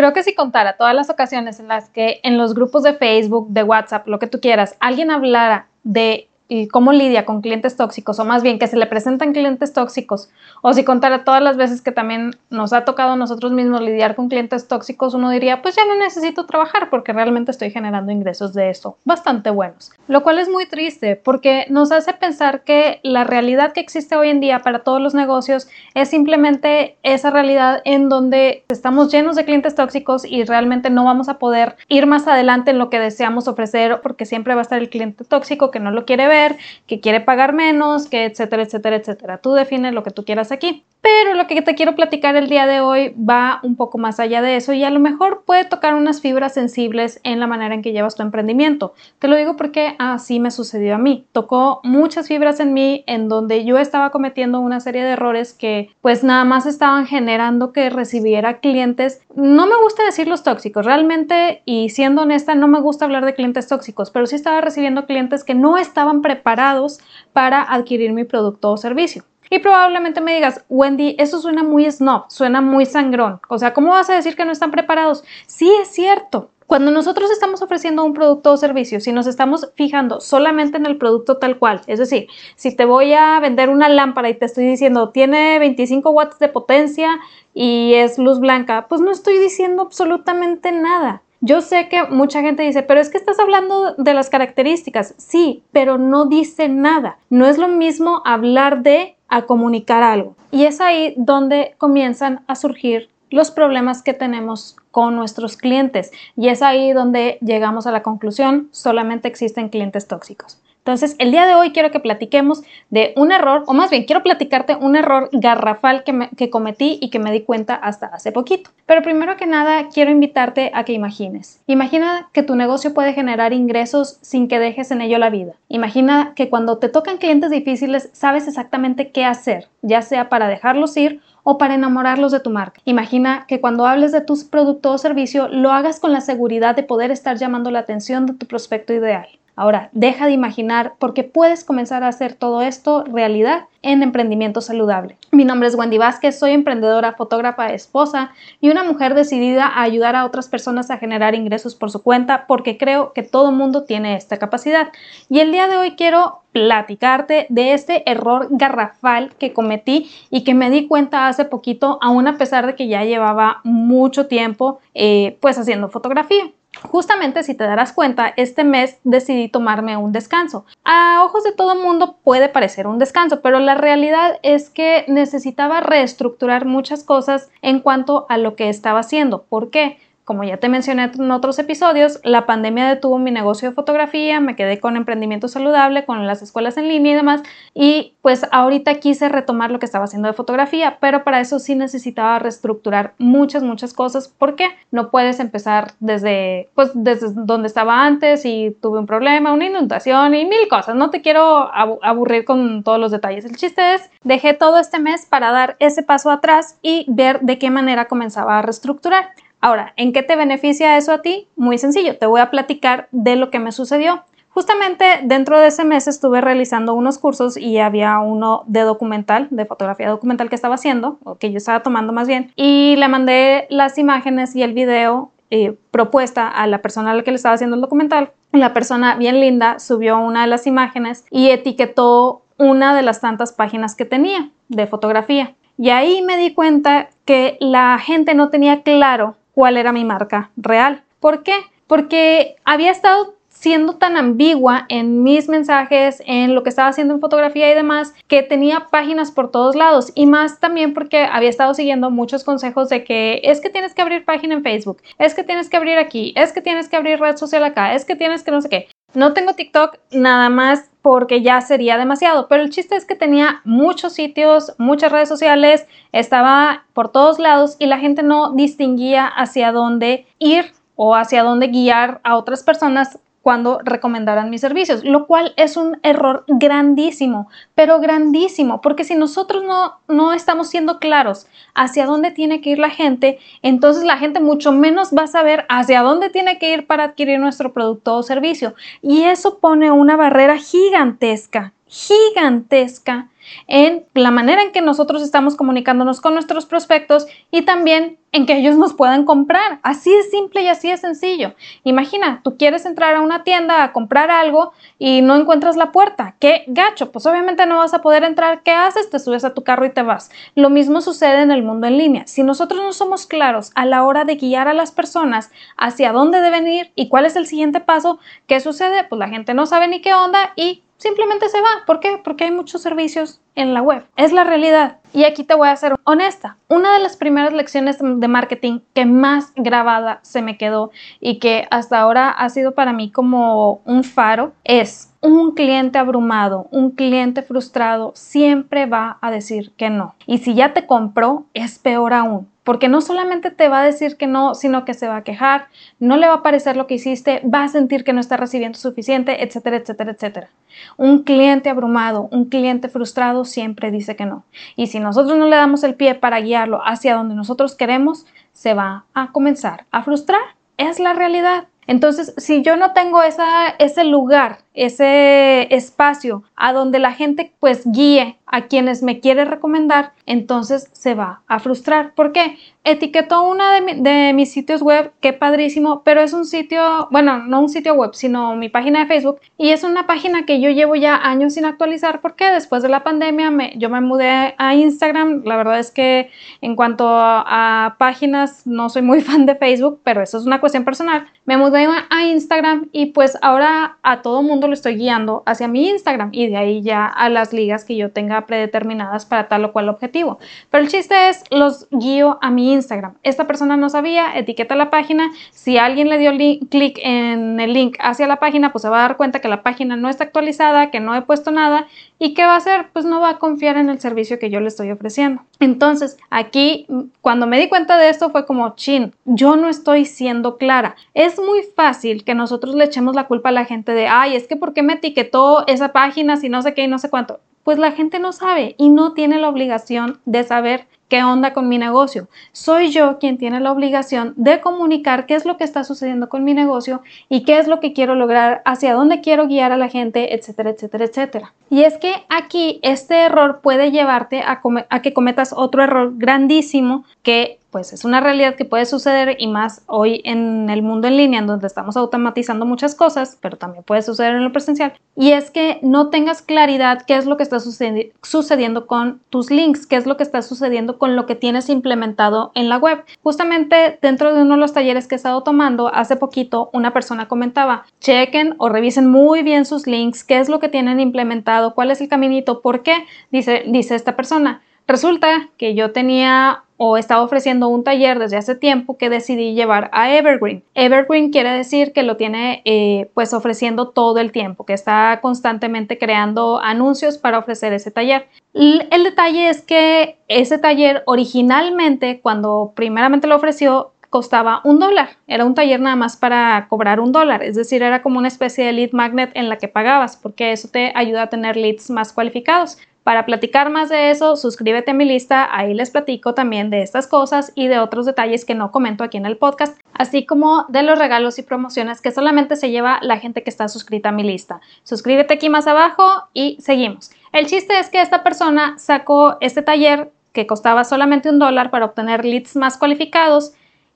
Creo que si contara todas las ocasiones en las que en los grupos de Facebook, de WhatsApp, lo que tú quieras, alguien hablara de y cómo lidia con clientes tóxicos, o más bien que se le presentan clientes tóxicos, o si contara todas las veces que también nos ha tocado a nosotros mismos lidiar con clientes tóxicos, uno diría, pues ya no necesito trabajar porque realmente estoy generando ingresos de eso bastante buenos. Lo cual es muy triste porque nos hace pensar que la realidad que existe hoy en día para todos los negocios es simplemente esa realidad en donde estamos llenos de clientes tóxicos y realmente no vamos a poder ir más adelante en lo que deseamos ofrecer porque siempre va a estar el cliente tóxico que no lo quiere ver que quiere pagar menos, que etcétera, etcétera, etcétera. Tú defines lo que tú quieras aquí. Pero lo que te quiero platicar el día de hoy va un poco más allá de eso y a lo mejor puede tocar unas fibras sensibles en la manera en que llevas tu emprendimiento. Te lo digo porque así me sucedió a mí. Tocó muchas fibras en mí en donde yo estaba cometiendo una serie de errores que pues nada más estaban generando que recibiera clientes. No me gusta decir los tóxicos, realmente y siendo honesta no me gusta hablar de clientes tóxicos, pero sí estaba recibiendo clientes que no estaban preparados para adquirir mi producto o servicio. Y probablemente me digas, Wendy, eso suena muy snob, suena muy sangrón. O sea, ¿cómo vas a decir que no están preparados? Sí, es cierto. Cuando nosotros estamos ofreciendo un producto o servicio, si nos estamos fijando solamente en el producto tal cual, es decir, si te voy a vender una lámpara y te estoy diciendo tiene 25 watts de potencia y es luz blanca, pues no estoy diciendo absolutamente nada. Yo sé que mucha gente dice, pero es que estás hablando de las características. Sí, pero no dice nada. No es lo mismo hablar de a comunicar algo. Y es ahí donde comienzan a surgir los problemas que tenemos con nuestros clientes. Y es ahí donde llegamos a la conclusión, solamente existen clientes tóxicos. Entonces, el día de hoy quiero que platiquemos de un error, o más bien quiero platicarte un error garrafal que, que, cometí y que me di cuenta hasta hace poquito. Pero primero que nada, quiero invitarte a que imagines. Imagina que tu negocio puede generar ingresos sin que dejes en ello la vida. Imagina que cuando te tocan clientes difíciles, sabes exactamente qué hacer, ya sea para dejarlos ir o para enamorarlos de tu marca. Imagina que cuando hables de tus productos o servicio, lo hagas con la seguridad de poder estar llamando la atención de tu prospecto ideal. Ahora, deja de imaginar porque puedes comenzar a hacer todo esto realidad en emprendimiento saludable. Mi nombre es Wendy Vázquez, soy emprendedora, fotógrafa, esposa y una mujer decidida a ayudar a otras personas a generar ingresos por su cuenta porque creo que todo mundo tiene esta capacidad. Y el día de hoy quiero platicarte de este error garrafal que cometí y que me di cuenta hace poquito, aún a pesar de que ya llevaba mucho tiempo eh, pues haciendo fotografía. Justamente si te darás cuenta, este mes decidí tomarme un descanso. A ojos de todo mundo puede parecer un descanso, pero la realidad es que necesitaba reestructurar muchas cosas en cuanto a lo que estaba haciendo. ¿Por qué? Como ya te mencioné en otros episodios, la pandemia detuvo mi negocio de fotografía, me quedé con emprendimiento saludable, con las escuelas en línea y demás, y pues ahorita quise retomar lo que estaba haciendo de fotografía, pero para eso sí necesitaba reestructurar muchas, muchas cosas. ¿Por qué? No puedes empezar desde, pues, desde donde estaba antes y tuve un problema, una inundación y mil cosas. No te quiero aburrir con todos los detalles. El chiste es, dejé todo este mes para dar ese paso atrás y ver de qué manera comenzaba a reestructurar. Ahora, ¿en qué te beneficia eso a ti? Muy sencillo, te voy a platicar de lo que me sucedió. Justamente dentro de ese mes estuve realizando unos cursos y había uno de documental, de fotografía documental que estaba haciendo, o que yo estaba tomando más bien, y le mandé las imágenes y el video eh, propuesta a la persona a la que le estaba haciendo el documental. La persona bien linda subió una de las imágenes y etiquetó una de las tantas páginas que tenía de fotografía. Y ahí me di cuenta que la gente no tenía claro cuál era mi marca real. ¿Por qué? Porque había estado siendo tan ambigua en mis mensajes, en lo que estaba haciendo en fotografía y demás, que tenía páginas por todos lados y más también porque había estado siguiendo muchos consejos de que es que tienes que abrir página en Facebook, es que tienes que abrir aquí, es que tienes que abrir red social acá, es que tienes que no sé qué. No tengo TikTok nada más porque ya sería demasiado, pero el chiste es que tenía muchos sitios, muchas redes sociales, estaba por todos lados y la gente no distinguía hacia dónde ir o hacia dónde guiar a otras personas cuando recomendaran mis servicios, lo cual es un error grandísimo, pero grandísimo, porque si nosotros no, no estamos siendo claros hacia dónde tiene que ir la gente, entonces la gente mucho menos va a saber hacia dónde tiene que ir para adquirir nuestro producto o servicio. Y eso pone una barrera gigantesca, gigantesca en la manera en que nosotros estamos comunicándonos con nuestros prospectos y también en que ellos nos puedan comprar. Así de simple y así de sencillo. Imagina, tú quieres entrar a una tienda a comprar algo y no encuentras la puerta. ¿Qué gacho? Pues obviamente no vas a poder entrar. ¿Qué haces? Te subes a tu carro y te vas. Lo mismo sucede en el mundo en línea. Si nosotros no somos claros a la hora de guiar a las personas hacia dónde deben ir y cuál es el siguiente paso, ¿qué sucede? Pues la gente no sabe ni qué onda y simplemente se va. ¿Por qué? Porque hay muchos servicios en la web. Es la realidad. Y aquí te voy a ser honesta. Una de las primeras lecciones de marketing que más grabada se me quedó y que hasta ahora ha sido para mí como un faro es un cliente abrumado, un cliente frustrado siempre va a decir que no. Y si ya te compró, es peor aún porque no solamente te va a decir que no, sino que se va a quejar, no le va a parecer lo que hiciste, va a sentir que no está recibiendo suficiente, etcétera, etcétera, etcétera. Un cliente abrumado, un cliente frustrado siempre dice que no. Y si nosotros no le damos el pie para guiarlo hacia donde nosotros queremos, se va a comenzar a frustrar. Es la realidad. Entonces, si yo no tengo ese lugar, ese espacio a donde la gente pues guíe a quienes me quiere recomendar, entonces se va a frustrar. ¿Por qué? Etiquetó una de, mis sitios web, qué padrísimo, pero es un sitio, bueno, no un sitio web, sino mi página de Facebook. Y es una página que yo llevo ya años sin actualizar porque después de la pandemia me, yo me mudé a Instagram. La verdad es que en cuanto a, páginas no soy muy fan de Facebook, pero eso es una cuestión personal. Me mudé a Instagram y pues ahora a todo mundo lo estoy guiando hacia mi Instagram y de ahí ya a las ligas que yo tenga predeterminadas para tal o cual objetivo. Pero el chiste es, los guío a mi Instagram. Esta persona no sabía, etiqueta la página. Si alguien le dio clic en el link hacia la página, pues se va a dar cuenta que la página no está actualizada, que no he puesto nada. ¿Y qué va a hacer? Pues no va a confiar en el servicio que yo le estoy ofreciendo. Entonces, aquí, cuando me di cuenta de esto, fue como, chin, yo no estoy siendo clara. Es muy fácil que nosotros le echemos la culpa a la gente de, ay, es que ¿por qué me etiquetó esa página si no sé qué y no sé cuánto? pues la gente no sabe y no tiene la obligación de saber qué onda con mi negocio. Soy yo quien tiene la obligación de comunicar qué es lo que está sucediendo con mi negocio y qué es lo que quiero lograr, hacia dónde quiero guiar a la gente, etcétera, etcétera, etcétera. Y es que aquí este error puede llevarte a, que cometas otro error grandísimo que pues es una realidad que puede suceder y más hoy en el mundo en línea, en donde estamos automatizando muchas cosas, pero también puede suceder en lo presencial. Y es que no tengas claridad qué es lo que está sucediendo con tus links, qué es lo que está sucediendo con lo que tienes implementado en la web. Justamente dentro de uno de los talleres que he estado tomando, hace poquito una persona comentaba, chequen o revisen muy bien sus links, qué es lo que tienen implementado, cuál es el caminito, por qué, dice, dice esta persona. Resulta que yo tenía o estaba ofreciendo un taller desde hace tiempo que decidí llevar a Evergreen. Evergreen quiere decir que lo tiene eh, pues ofreciendo todo el tiempo, que está constantemente creando anuncios para ofrecer ese taller. el detalle es que ese taller originalmente, cuando primeramente lo ofreció, costaba un dólar. Era un taller nada más para cobrar un dólar. Es decir, era como una especie de lead magnet en la que pagabas, porque eso te ayuda a tener leads más cualificados. Para platicar más de eso, suscríbete a mi lista, ahí les platico también de estas cosas y de otros detalles que no comento aquí en el podcast, así como de los regalos y promociones que solamente se lleva la gente que está suscrita a mi lista. Suscríbete aquí más abajo y seguimos. El chiste es que esta persona sacó este taller que costaba solamente un dólar para obtener leads más cualificados.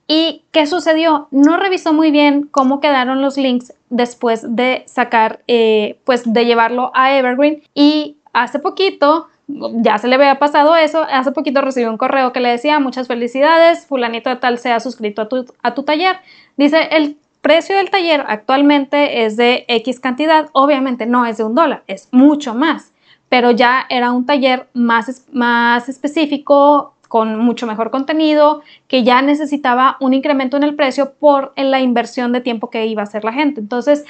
¿Y qué sucedió? No revisó muy bien cómo quedaron los links después de sacar, eh, pues de llevarlo a Evergreen y hace poquito, ya se le había pasado eso, hace poquito recibí un correo que le decía muchas felicidades, fulanito de tal se ha suscrito a tu, a tu taller. Dice, el precio del taller actualmente es de X cantidad, obviamente no es de un dólar, es mucho más, pero ya era un taller más, más específico, con mucho mejor contenido, que ya necesitaba un incremento en el precio por la inversión de tiempo que iba a hacer la gente. Entonces,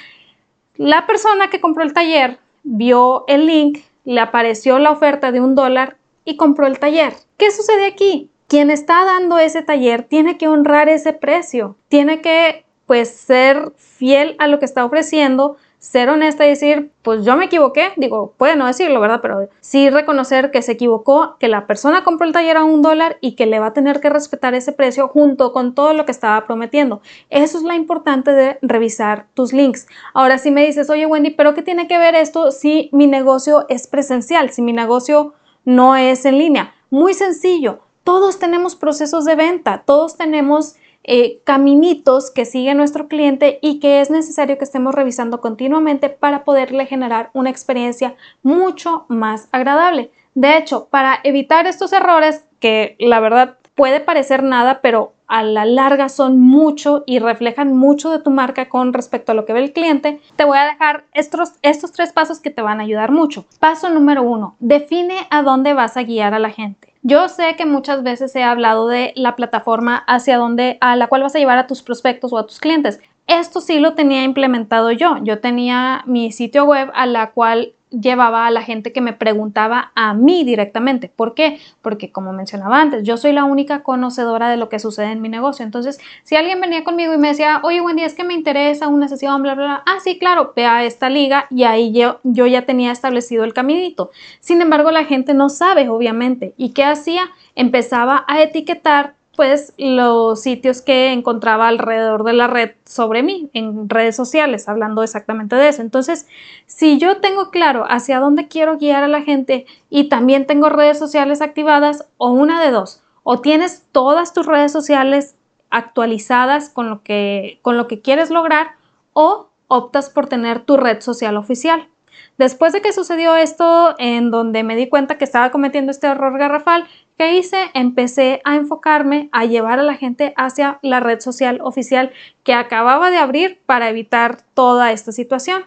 la persona que compró el taller vio el link, le apareció la oferta de un dólar y compró el taller. ¿Qué sucede aquí? Quien está dando ese taller tiene que honrar ese precio, tiene que pues ser fiel a lo que está ofreciendo, ser honesta y decir, pues yo me equivoqué, digo, puede no decirlo, ¿verdad? Pero sí reconocer que se equivocó, que la persona compró el taller a un dólar y que le va a tener que respetar ese precio junto con todo lo que estaba prometiendo. Eso es la importante de revisar tus links. Ahora, si me dices, oye Wendy, pero ¿qué tiene que ver esto si mi negocio es presencial, si mi negocio no es en línea? Muy sencillo, todos tenemos procesos de venta, todos tenemos eh, caminitos que sigue nuestro cliente y que es necesario que estemos revisando continuamente para poderle generar una experiencia mucho más agradable. De hecho, para evitar estos errores, que la verdad puede parecer nada, pero a la larga son mucho y reflejan mucho de tu marca con respecto a lo que ve el cliente, te voy a dejar estos, estos tres pasos que te van a ayudar mucho. Paso número uno, define a dónde vas a guiar a la gente. Yo sé que muchas veces he hablado de la plataforma hacia donde a la cual vas a llevar a tus prospectos o a tus clientes. Esto sí lo tenía implementado yo. Yo tenía mi sitio web a la cual llevaba a la gente que me preguntaba a mí directamente. ¿Por qué? Porque como mencionaba antes, yo soy la única conocedora de lo que sucede en mi negocio. Entonces, si alguien venía conmigo y me decía, oye, buen día, es que me interesa una sesión, bla, bla, bla, ah, sí, claro, ve a esta liga y ahí yo, yo ya tenía establecido el caminito. Sin embargo, la gente no sabe, obviamente. ¿Y qué hacía? Empezaba a etiquetar pues los sitios que encontraba alrededor de la red sobre mí en redes sociales, hablando exactamente de eso. Entonces, si yo tengo claro hacia dónde quiero guiar a la gente y también tengo redes sociales activadas, o una de dos, o tienes todas tus redes sociales actualizadas con lo que, con lo que quieres lograr, o optas por tener tu red social oficial. Después de que sucedió esto, en donde me di cuenta que estaba cometiendo este error garrafal, ¿qué hice? Empecé a enfocarme a llevar a la gente hacia la red social oficial que acababa de abrir para evitar toda esta situación.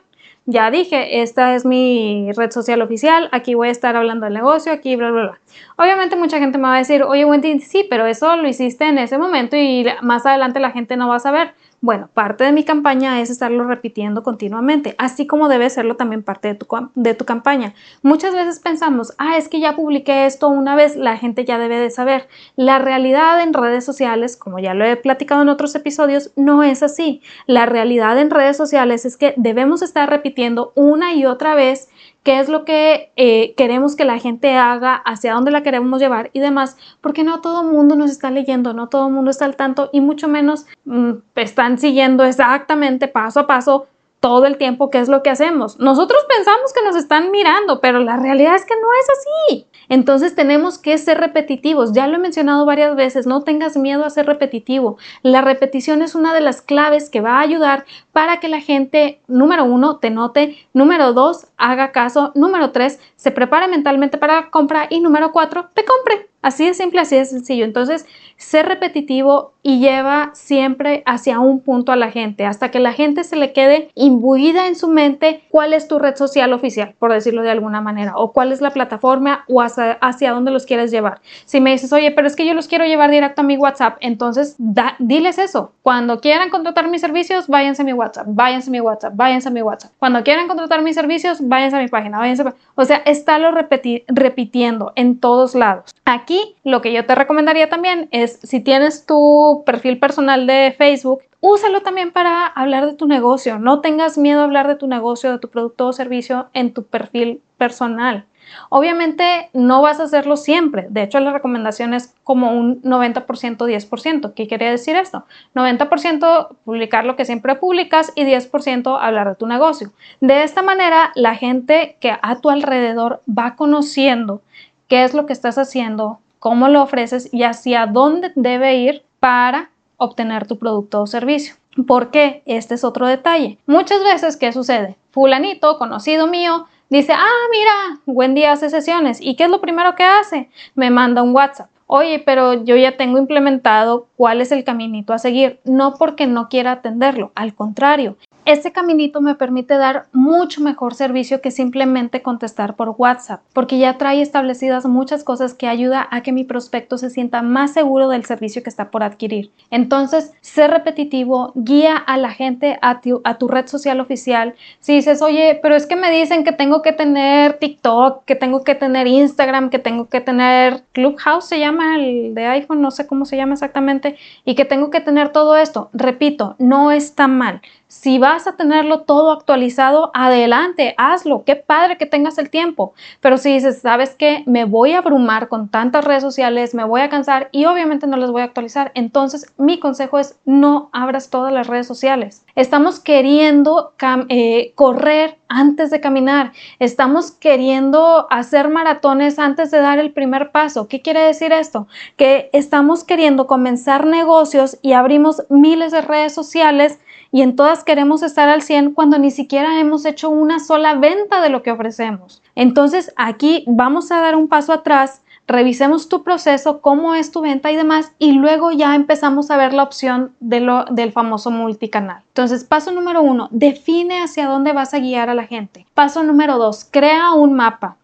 Ya dije, esta es mi red social oficial, aquí voy a estar hablando del negocio, aquí bla, bla, bla. Obviamente mucha gente me va a decir, oye Wendy, sí, pero eso lo hiciste en ese momento y más adelante la gente no va a saber. Bueno, parte de mi campaña es estarlo repitiendo continuamente, así como debe serlo también parte de tu, de tu campaña. Muchas veces pensamos, ah, es que ya publiqué esto una vez, la gente ya debe de saber. La realidad en redes sociales, como ya lo he platicado en otros episodios, no es así. La realidad en redes sociales es que debemos estar repitiendo una y otra vez qué es lo que eh, queremos que la gente haga, hacia dónde la queremos llevar y demás, porque no todo el mundo nos está leyendo, no todo el mundo está al tanto y mucho menos mm, están siguiendo exactamente paso a paso todo el tiempo qué es lo que hacemos. Nosotros pensamos que nos están mirando, pero la realidad es que no es así. Entonces tenemos que ser repetitivos. Ya lo he mencionado varias veces, no tengas miedo a ser repetitivo. La repetición es una de las claves que va a ayudar para que la gente, número uno, te note, número dos, haga caso, número tres, se prepare mentalmente para la compra y número cuatro, te compre. Así de simple, así de sencillo. Entonces, ser repetitivo y lleva siempre hacia un punto a la gente, hasta que la gente se le quede imbuida en su mente cuál es tu red social oficial, por decirlo de alguna manera, o cuál es la plataforma o hacia, dónde los quieres llevar. Si me dices, oye, pero es que yo los quiero llevar directo a mi WhatsApp, entonces diles eso. Cuando quieran contratar mis servicios, váyanse a mi WhatsApp, váyanse a mi WhatsApp, váyanse a mi WhatsApp. Cuando quieran contratar mis servicios, váyanse a mi página, váyanse. O sea, estálo repitiendo en todos lados. Aquí lo que yo te recomendaría también es si tienes tu perfil personal de Facebook, úsalo también para hablar de tu negocio. No tengas miedo a hablar de tu negocio, de tu producto o servicio en tu perfil personal. Obviamente no vas a hacerlo siempre. De hecho, la recomendación es como un 90%, 10%. ¿Qué quiere decir esto? 90% publicar lo que siempre publicas y 10% hablar de tu negocio. De esta manera, la gente que a tu alrededor va conociendo qué es lo que estás haciendo, cómo lo ofreces y hacia dónde debe ir para obtener tu producto o servicio. ¿Por qué? Este es otro detalle. Muchas veces, ¿qué sucede? Fulanito, conocido mío, dice, ah, mira, Wendy hace sesiones. ¿Y qué es lo primero que hace? Me manda un WhatsApp. Oye, pero yo ya tengo implementado cuál es el caminito a seguir. No porque no quiera atenderlo, al contrario, este caminito me permite dar mucho mejor servicio que simplemente contestar por WhatsApp, porque ya trae establecidas muchas cosas que ayuda a que mi prospecto se sienta más seguro del servicio que está por adquirir. Entonces, ser repetitivo, guía a la gente a tu, a tu red social oficial. Si dices, oye, pero es que me dicen que tengo que tener TikTok, que tengo que tener Instagram, que tengo que tener Clubhouse, se llama el de iPhone, no sé cómo se llama exactamente, y que tengo que tener todo esto. Repito, no está mal Si vas a tenerlo todo actualizado, adelante, hazlo. Qué padre que tengas el tiempo. Pero si dices, ¿sabes qué? Me voy a abrumar con tantas redes sociales, me voy a cansar y obviamente no las voy a actualizar. Entonces, mi consejo es no abras todas las redes sociales. Estamos queriendo eh, correr antes de caminar. Estamos queriendo hacer maratones antes de dar el primer paso. ¿Qué quiere decir esto? Que estamos queriendo comenzar negocios y abrimos miles de redes sociales y en todas queremos estar al 100 cuando ni siquiera hemos hecho una sola venta de lo que ofrecemos. Entonces aquí vamos a dar un paso atrás, revisemos tu proceso, cómo es tu venta y demás, y luego ya empezamos a ver la opción del famoso multicanal. Entonces, paso número uno, define hacia dónde vas a guiar a la gente. Paso número dos, crea un mapa.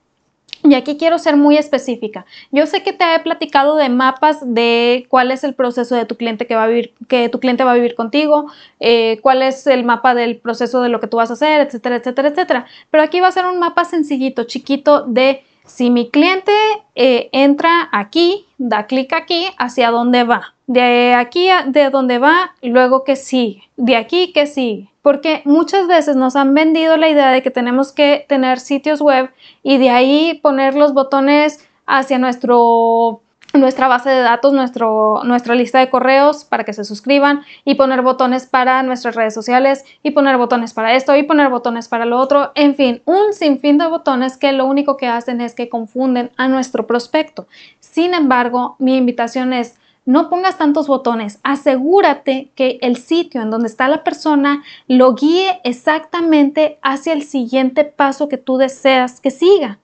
Y aquí quiero ser muy específica. Yo sé que te he platicado de mapas de cuál es el proceso de tu cliente que va a vivir, que tu cliente va a vivir contigo, eh, cuál es el mapa del proceso de lo que tú vas a hacer, etcétera, etcétera, etcétera. Pero aquí va a ser un mapa sencillito, chiquito de si mi cliente eh, entra aquí, da clic aquí, hacia dónde va. De aquí a de dónde va, luego que sigue. De aquí que sigue porque muchas veces nos han vendido la idea de que tenemos que tener sitios web y de ahí poner los botones hacia nuestro nuestra base de datos, nuestro, nuestra lista de correos para que se suscriban y poner botones para nuestras redes sociales y poner botones para esto y poner botones para lo otro. En fin, un sinfín de botones que lo único que hacen es que confunden a nuestro prospecto. Sin embargo, mi invitación es no pongas tantos botones, asegúrate que el sitio en donde está la persona lo guíe exactamente hacia el siguiente paso que tú deseas que siga.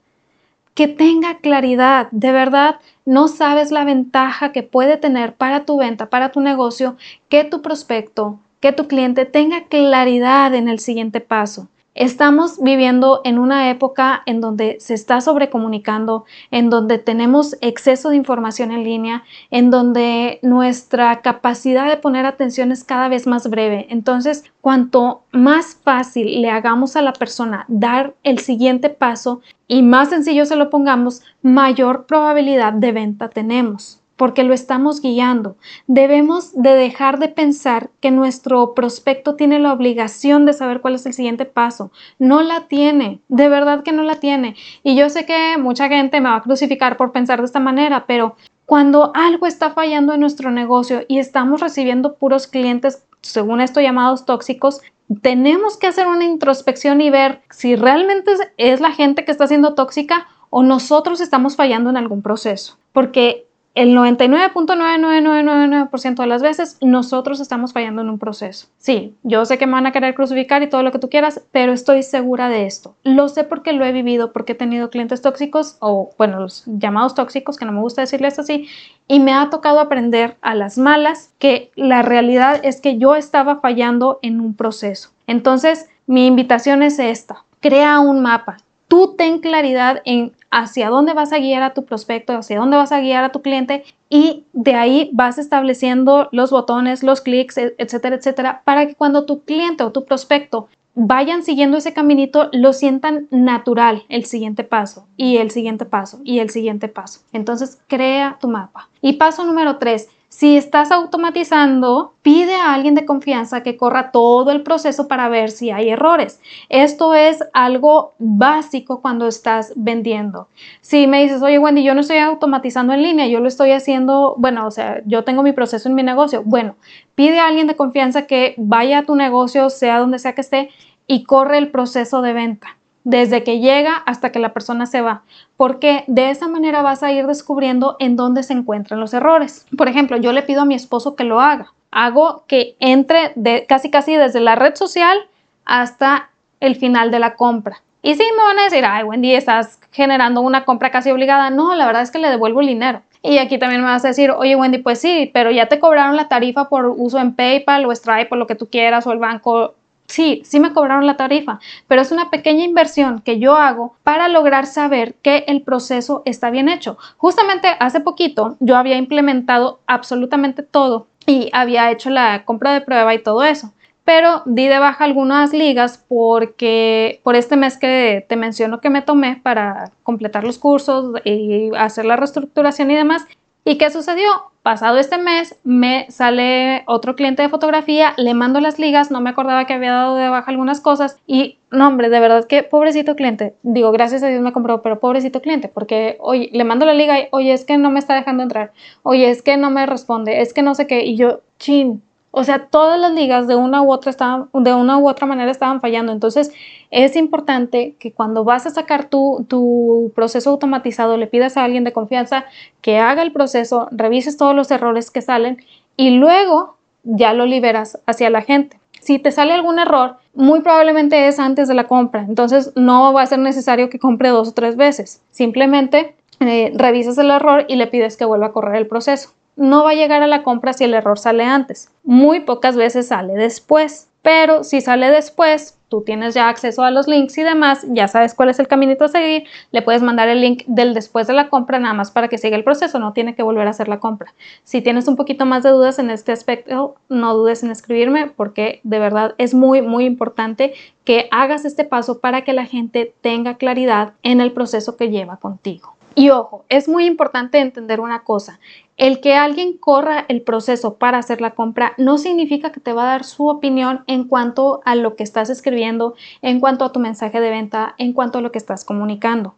Que tenga claridad, de verdad, no sabes la ventaja que puede tener para tu venta, para tu negocio, que tu prospecto, que tu cliente tenga claridad en el siguiente paso. Estamos viviendo en una época en donde se está sobrecomunicando, en donde tenemos exceso de información en línea, en donde nuestra capacidad de poner atención es cada vez más breve. Entonces, cuanto más fácil le hagamos a la persona dar el siguiente paso y más sencillo se lo pongamos, mayor probabilidad de venta tenemos porque lo estamos guiando. Debemos de dejar de pensar que nuestro prospecto tiene la obligación de saber cuál es el siguiente paso. No la tiene, de verdad que no la tiene. Y yo sé que mucha gente me va a crucificar por pensar de esta manera, pero cuando algo está fallando en nuestro negocio y estamos recibiendo puros clientes, según esto llamados tóxicos, tenemos que hacer una introspección y ver si realmente es la gente que está siendo tóxica o nosotros estamos fallando en algún proceso. Porque el 99.99999% de las veces nosotros estamos fallando en un proceso. Sí, yo sé que me van a querer crucificar y todo lo que tú quieras, pero estoy segura de esto. Lo sé porque lo he vivido, porque he tenido clientes tóxicos o, bueno, los llamados tóxicos, que no me gusta decirles así, y me ha tocado aprender a las malas que la realidad es que yo estaba fallando en un proceso. Entonces, mi invitación es esta. Crea un mapa, tú ten claridad en hacia dónde vas a guiar a tu prospecto, hacia dónde vas a guiar a tu cliente y de ahí vas estableciendo los botones, los clics, e, etcétera, etcétera, para que cuando tu cliente o tu prospecto vayan siguiendo ese caminito, lo sientan natural el siguiente paso y el siguiente paso y el siguiente paso. Entonces, crea tu mapa. Y paso número tres, si estás automatizando, pide a alguien de confianza que corra todo el proceso para ver si hay errores. Esto es algo básico cuando estás vendiendo. Si me dices, oye Wendy, yo no estoy automatizando en línea, yo lo estoy haciendo, bueno, o sea, yo tengo mi proceso en mi negocio. Bueno, pide a alguien de confianza que vaya a tu negocio, sea donde sea que esté, y corre el proceso de venta desde que llega hasta que la persona se va, porque de esa manera vas a ir descubriendo en dónde se encuentran los errores. Por ejemplo, yo le pido a mi esposo que lo haga. Hago que entre de, casi casi desde la red social hasta el final de la compra. Y si me van a decir, ay Wendy, estás generando una compra casi obligada. No, la verdad es que le devuelvo el dinero. Y aquí también me vas a decir, oye Wendy, pues sí, pero ya te cobraron la tarifa por uso en PayPal o Stripe o lo que tú quieras o el banco sí, sí me cobraron la tarifa, pero es una pequeña inversión que yo hago para lograr saber que el proceso está bien hecho. Justamente hace poquito yo había implementado absolutamente todo y había hecho la compra de prueba y todo eso. Pero di de baja algunas ligas porque por este mes que te menciono que me tomé para completar los cursos y hacer la reestructuración y demás, ¿Y qué sucedió? Pasado este mes me sale otro cliente de fotografía, le mando las ligas, no me acordaba que había dado de baja algunas cosas y no hombre, de verdad que pobrecito cliente, digo gracias a Dios me compró, pero pobrecito cliente, porque oye, le mando la liga y oye es que no me está dejando entrar, oye es que no me responde, es que no sé qué y yo, chin, o sea, todas las ligas de una u otra estaban, de una u otra manera estaban fallando. Entonces, es importante que cuando vas a sacar tu, tu, proceso automatizado, le pidas a alguien de confianza que haga el proceso, revises todos los errores que salen y luego ya lo liberas hacia la gente. Si te sale algún error, muy probablemente es antes de la compra. Entonces, no va a ser necesario que compre dos o tres veces. Simplemente eh, revisas el error y le pides que vuelva a correr el proceso no va a llegar a la compra si el error sale antes. Muy pocas veces sale después. Pero si sale después, tú tienes ya acceso a los links y demás, ya sabes cuál es el caminito a seguir, le puedes mandar el link del después de la compra nada más para que siga el proceso, no tiene que volver a hacer la compra. Si tienes un poquito más de dudas en este aspecto, no dudes en escribirme porque de verdad es muy, muy importante que hagas este paso para que la gente tenga claridad en el proceso que lleva contigo. Y ojo, es muy importante entender una cosa. El que alguien corra el proceso para hacer la compra no significa que te va a dar su opinión en cuanto a lo que estás escribiendo, en cuanto a tu mensaje de venta, en cuanto a lo que estás comunicando.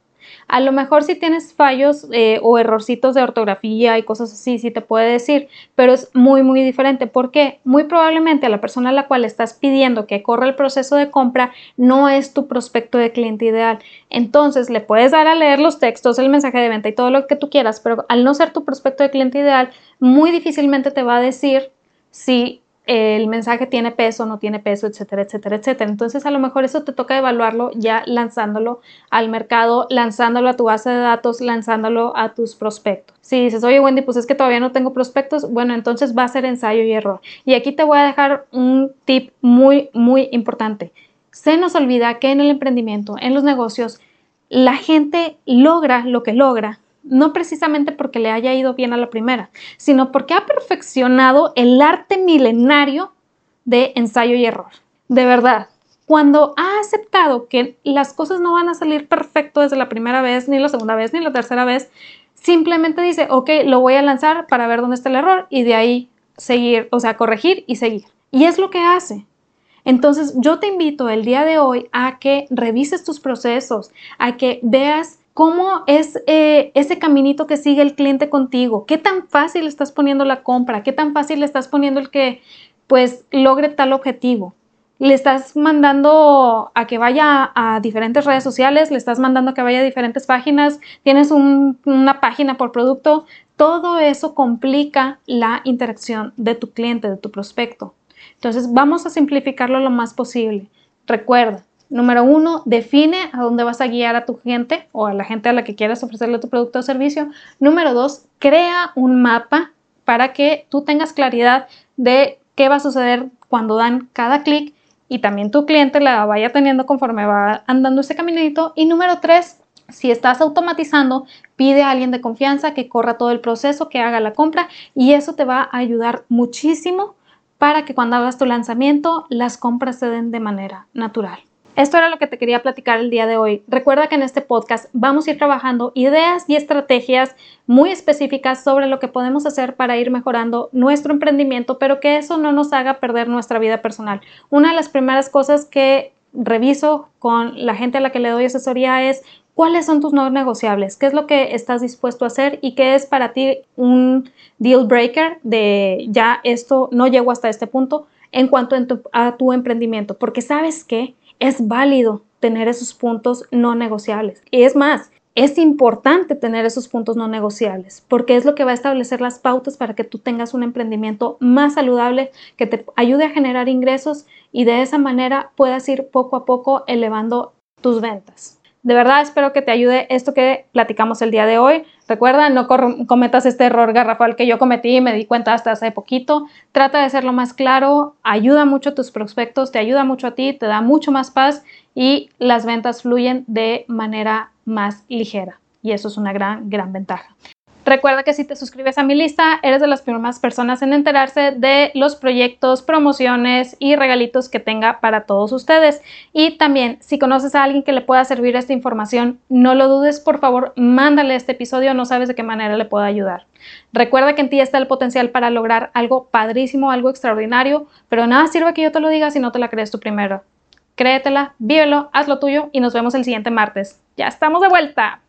A lo mejor si tienes fallos eh, o errorcitos de ortografía y cosas así, sí te puede decir, pero es muy, muy diferente porque muy probablemente a la persona a la cual estás pidiendo que corra el proceso de compra no es tu prospecto de cliente ideal. Entonces le puedes dar a leer los textos, el mensaje de venta y todo lo que tú quieras, pero al no ser tu prospecto de cliente ideal, muy difícilmente te va a decir si el mensaje tiene peso, no tiene peso, etcétera, etcétera, etcétera. Entonces, a lo mejor eso te toca evaluarlo ya lanzándolo al mercado, lanzándolo a tu base de datos, lanzándolo a tus prospectos. Si dices, oye Wendy, pues es que todavía no tengo prospectos, bueno, entonces va a ser ensayo y error. Y aquí te voy a dejar un tip muy, muy importante. Se nos olvida que en el emprendimiento, en los negocios, la gente logra lo que logra no precisamente porque le haya ido bien a la primera, sino porque ha perfeccionado el arte milenario de ensayo y error. De verdad, cuando ha aceptado que las cosas no van a salir perfecto desde la primera vez, ni la segunda vez, ni la tercera vez, simplemente dice, ok, lo voy a lanzar para ver dónde está el error y de ahí seguir, o sea, corregir y seguir. Y es lo que hace. Entonces, yo te invito el día de hoy a que revises tus procesos, a que veas ¿Cómo es eh, ese caminito que sigue el cliente contigo? ¿Qué tan fácil estás poniendo la compra? ¿Qué tan fácil le estás poniendo el que pues logre tal objetivo? ¿Le estás mandando a que vaya a diferentes redes sociales? ¿Le estás mandando a que vaya a diferentes páginas? ¿Tienes una página por producto? Todo eso complica la interacción de tu cliente, de tu prospecto. Entonces vamos a simplificarlo lo más posible. Recuerda, Número uno, define a dónde vas a guiar a tu gente o a la gente a la que quieras ofrecerle tu producto o servicio. Número dos, crea un mapa para que tú tengas claridad de qué va a suceder cuando dan cada clic y también tu cliente la vaya teniendo conforme va andando ese caminito. Y número tres, si estás automatizando, pide a alguien de confianza que corra todo el proceso, que haga la compra y eso te va a ayudar muchísimo para que cuando hagas tu lanzamiento las compras se den de manera natural. Esto era lo que te quería platicar el día de hoy. Recuerda que en este podcast vamos a ir trabajando ideas y estrategias muy específicas sobre lo que podemos hacer para ir mejorando nuestro emprendimiento, pero que eso no nos haga perder nuestra vida personal. Una de las primeras cosas que reviso con la gente a la que le doy asesoría es cuáles son tus no negociables, qué es lo que estás dispuesto a hacer y qué es para ti un deal breaker de ya esto no llego hasta este punto en cuanto a tu emprendimiento, porque sabes que es válido tener esos puntos no negociables. Y es más, es importante tener esos puntos no negociables porque es lo que va a establecer las pautas para que tú tengas un emprendimiento más saludable que te ayude a generar ingresos y de esa manera puedas ir poco a poco elevando tus ventas. De verdad espero que te ayude esto que platicamos el día de hoy. Recuerda, no cometas este error garrafal que yo cometí y me di cuenta hasta hace poquito. Trata de ser lo más claro, ayuda mucho a tus prospectos, te ayuda mucho a ti, te da mucho más paz y las ventas fluyen de manera más ligera. Y eso es una gran, gran ventaja. Recuerda que si te suscribes a mi lista, eres de las primeras personas en enterarse de los proyectos, promociones y regalitos que tenga para todos ustedes. Y también, si conoces a alguien que le pueda servir esta información, no lo dudes, por favor, mándale este episodio, no sabes de qué manera le puedo ayudar. Recuerda que en ti está el potencial para lograr algo padrísimo, algo extraordinario, pero nada sirve que yo te lo diga si no te la crees tú primero. Créetela, vívelo, haz lo tuyo y nos vemos el siguiente martes. Ya estamos de vuelta.